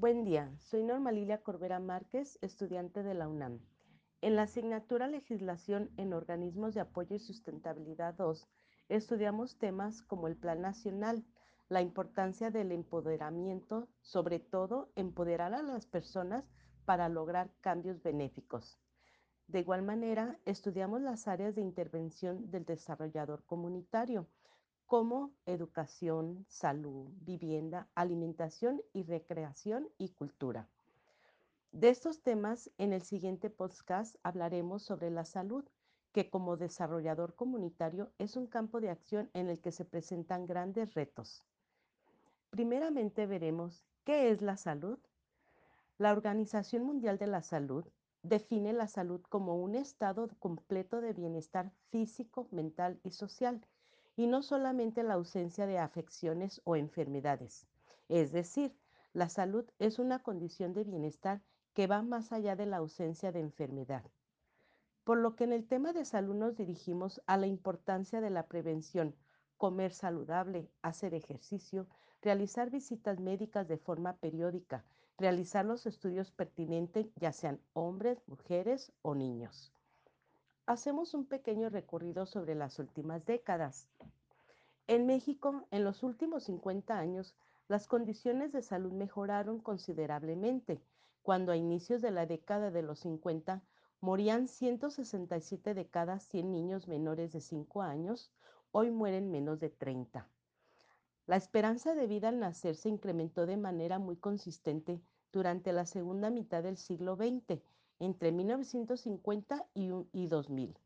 Buen día, soy Norma Lilia Corbera Márquez, estudiante de la UNAM. En la asignatura Legislación en Organismos de Apoyo y Sustentabilidad 2, estudiamos temas como el Plan Nacional, la importancia del empoderamiento, sobre todo empoderar a las personas para lograr cambios benéficos. De igual manera, estudiamos las áreas de intervención del desarrollador comunitario, como educación, salud, vivienda, alimentación y recreación y cultura. De estos temas, en el siguiente podcast hablaremos sobre la salud, que como desarrollador comunitario es un campo de acción en el que se presentan grandes retos. Primeramente veremos qué es la salud. La Organización Mundial de la Salud define la salud como un estado completo de bienestar físico, mental y social y no solamente la ausencia de afecciones o enfermedades. Es decir, la salud es una condición de bienestar que va más allá de la ausencia de enfermedad. Por lo que en el tema de salud nos dirigimos a la importancia de la prevención, comer saludable, hacer ejercicio, realizar visitas médicas de forma periódica, realizar los estudios pertinentes, ya sean hombres, mujeres o niños hacemos un pequeño recorrido sobre las últimas décadas. En México, en los últimos 50 años, las condiciones de salud mejoraron considerablemente, cuando a inicios de la década de los 50 morían 167 de cada 100 niños menores de 5 años, hoy mueren menos de 30. La esperanza de vida al nacer se incrementó de manera muy consistente durante la segunda mitad del siglo XX entre 1950 y, 2000.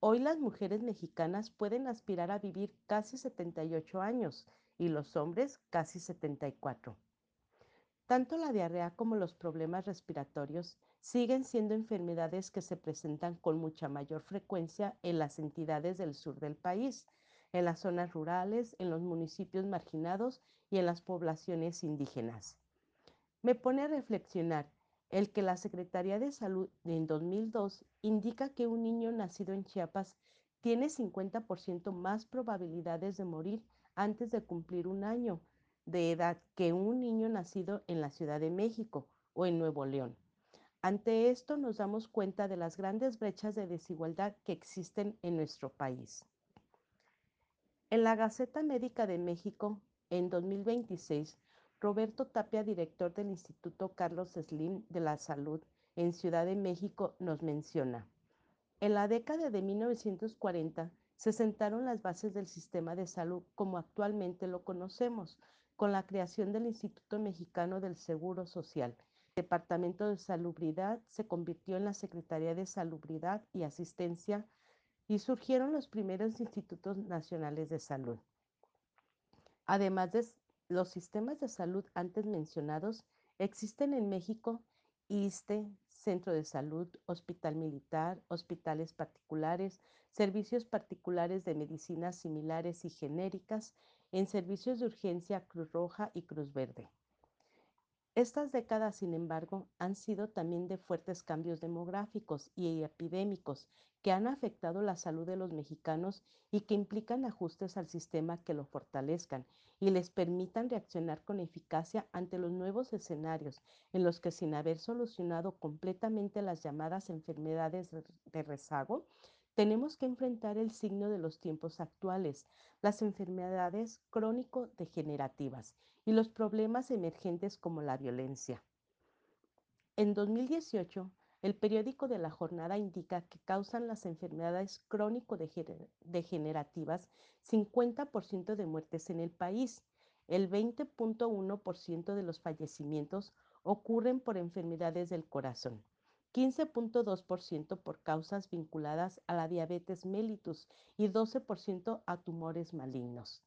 Hoy las mujeres mexicanas pueden aspirar a vivir casi 78 años y los hombres casi 74. Tanto la diarrea como los problemas respiratorios siguen siendo enfermedades que se presentan con mucha mayor frecuencia en las entidades del sur del país, en las zonas rurales, en los municipios marginados y en las poblaciones indígenas. Me pone a reflexionar el que la Secretaría de Salud en 2002 indica que un niño nacido en Chiapas tiene 50% más probabilidades de morir antes de cumplir un año de edad que un niño nacido en la Ciudad de México o en Nuevo León. Ante esto nos damos cuenta de las grandes brechas de desigualdad que existen en nuestro país. En la Gaceta Médica de México, en 2026, Roberto Tapia, director del Instituto Carlos Slim de la Salud en Ciudad de México, nos menciona. En la década de 1940 se sentaron las bases del sistema de salud como actualmente lo conocemos, con la creación del Instituto Mexicano del Seguro Social. El Departamento de Salubridad se convirtió en la Secretaría de Salubridad y Asistencia y surgieron los primeros institutos nacionales de salud. Además de los sistemas de salud antes mencionados existen en México ISTE, Centro de Salud, Hospital Militar, hospitales particulares, servicios particulares de medicinas similares y genéricas, en servicios de urgencia Cruz Roja y Cruz Verde. Estas décadas, sin embargo, han sido también de fuertes cambios demográficos y epidémicos que han afectado la salud de los mexicanos y que implican ajustes al sistema que lo fortalezcan y les permitan reaccionar con eficacia ante los nuevos escenarios en los que sin haber solucionado completamente las llamadas enfermedades de rezago, tenemos que enfrentar el signo de los tiempos actuales, las enfermedades crónico-degenerativas y los problemas emergentes como la violencia. En 2018, el periódico de la jornada indica que causan las enfermedades crónico-degenerativas 50% de muertes en el país. El 20.1% de los fallecimientos ocurren por enfermedades del corazón. 15.2% por causas vinculadas a la diabetes mellitus y 12% a tumores malignos.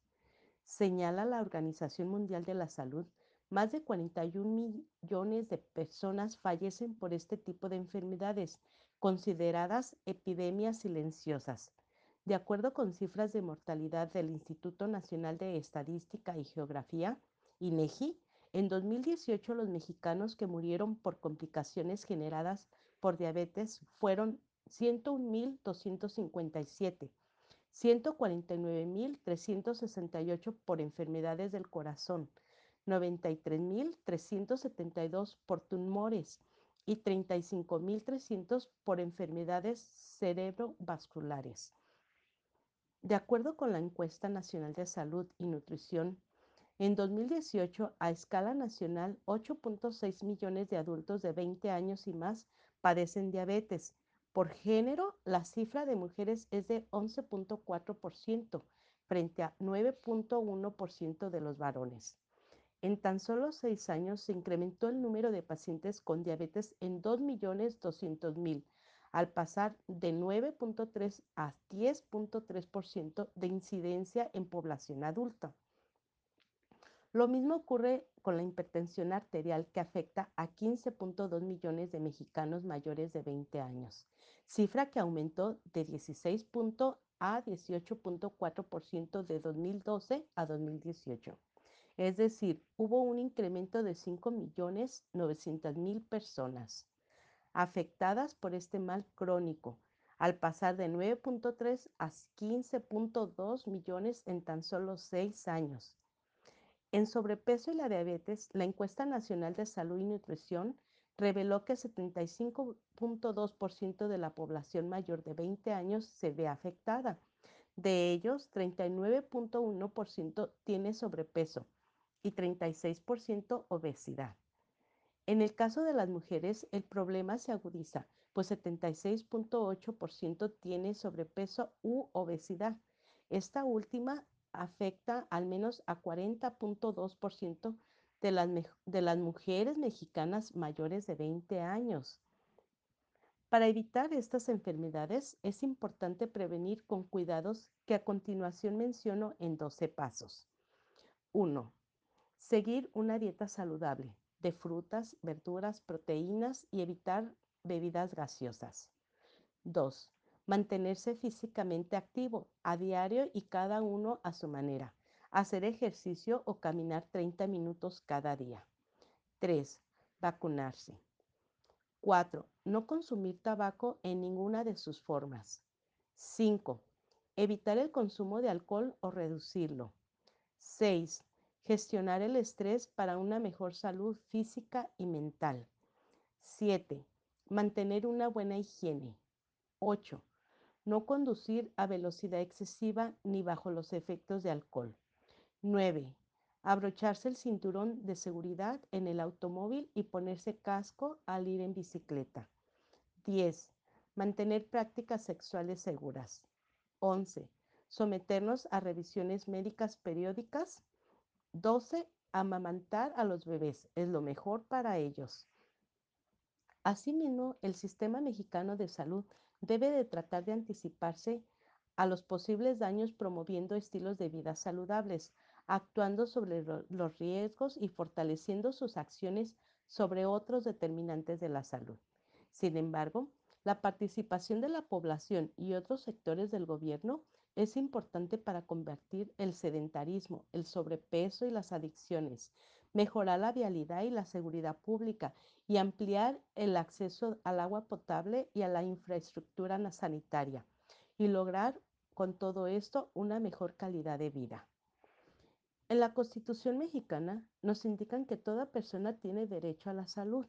Señala la Organización Mundial de la Salud, más de 41 millones de personas fallecen por este tipo de enfermedades, consideradas epidemias silenciosas. De acuerdo con cifras de mortalidad del Instituto Nacional de Estadística y Geografía, INEGI, en 2018, los mexicanos que murieron por complicaciones generadas por diabetes fueron 101.257, 149.368 por enfermedades del corazón, 93.372 por tumores y 35.300 por enfermedades cerebrovasculares. De acuerdo con la encuesta nacional de salud y nutrición, en 2018, a escala nacional, 8.6 millones de adultos de 20 años y más padecen diabetes. Por género, la cifra de mujeres es de 11.4% frente a 9.1% de los varones. En tan solo seis años se incrementó el número de pacientes con diabetes en 2.200.000, al pasar de 9.3 a 10.3% de incidencia en población adulta. Lo mismo ocurre con la hipertensión arterial que afecta a 15.2 millones de mexicanos mayores de 20 años, cifra que aumentó de 16. a 18.4% de 2012 a 2018. Es decir, hubo un incremento de 5.900.000 personas afectadas por este mal crónico, al pasar de 9.3 a 15.2 millones en tan solo seis años. En sobrepeso y la diabetes, la encuesta nacional de salud y nutrición reveló que 75.2% de la población mayor de 20 años se ve afectada. De ellos, 39.1% tiene sobrepeso, y 36% obesidad. En el caso de las mujeres, el problema se agudiza, pues 76.8% tiene sobrepeso u obesidad. Esta última afecta al menos a 40.2% de las, de las mujeres mexicanas mayores de 20 años. Para evitar estas enfermedades es importante prevenir con cuidados que a continuación menciono en 12 pasos. 1. Seguir una dieta saludable de frutas, verduras, proteínas y evitar bebidas gaseosas. 2. Mantenerse físicamente activo a diario y cada uno a su manera. Hacer ejercicio o caminar 30 minutos cada día. 3. Vacunarse. 4. No consumir tabaco en ninguna de sus formas. 5. Evitar el consumo de alcohol o reducirlo. 6. Gestionar el estrés para una mejor salud física y mental. 7. Mantener una buena higiene. 8. No conducir a velocidad excesiva ni bajo los efectos de alcohol. 9. Abrocharse el cinturón de seguridad en el automóvil y ponerse casco al ir en bicicleta. 10. Mantener prácticas sexuales seguras. 11. Someternos a revisiones médicas periódicas 12. Amamantar a los bebés es lo mejor para ellos. Asimismo, el sistema mexicano de salud debe de tratar de anticiparse a los posibles daños promoviendo estilos de vida saludables, actuando sobre los riesgos y fortaleciendo sus acciones sobre otros determinantes de la salud. Sin embargo, la participación de la población y otros sectores del gobierno es importante para convertir el sedentarismo, el sobrepeso y las adicciones, mejorar la vialidad y la seguridad pública y ampliar el acceso al agua potable y a la infraestructura sanitaria y lograr con todo esto una mejor calidad de vida. En la Constitución mexicana nos indican que toda persona tiene derecho a la salud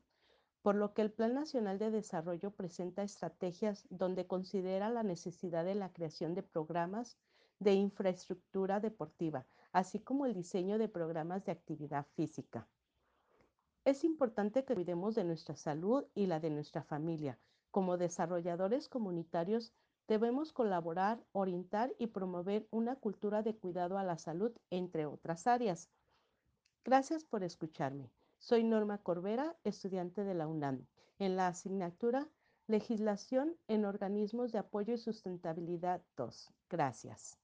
por lo que el Plan Nacional de Desarrollo presenta estrategias donde considera la necesidad de la creación de programas de infraestructura deportiva, así como el diseño de programas de actividad física. Es importante que cuidemos de nuestra salud y la de nuestra familia. Como desarrolladores comunitarios, debemos colaborar, orientar y promover una cultura de cuidado a la salud, entre otras áreas. Gracias por escucharme. Soy Norma Corbera, estudiante de la UNAM, en la asignatura Legislación en Organismos de Apoyo y Sustentabilidad 2. Gracias.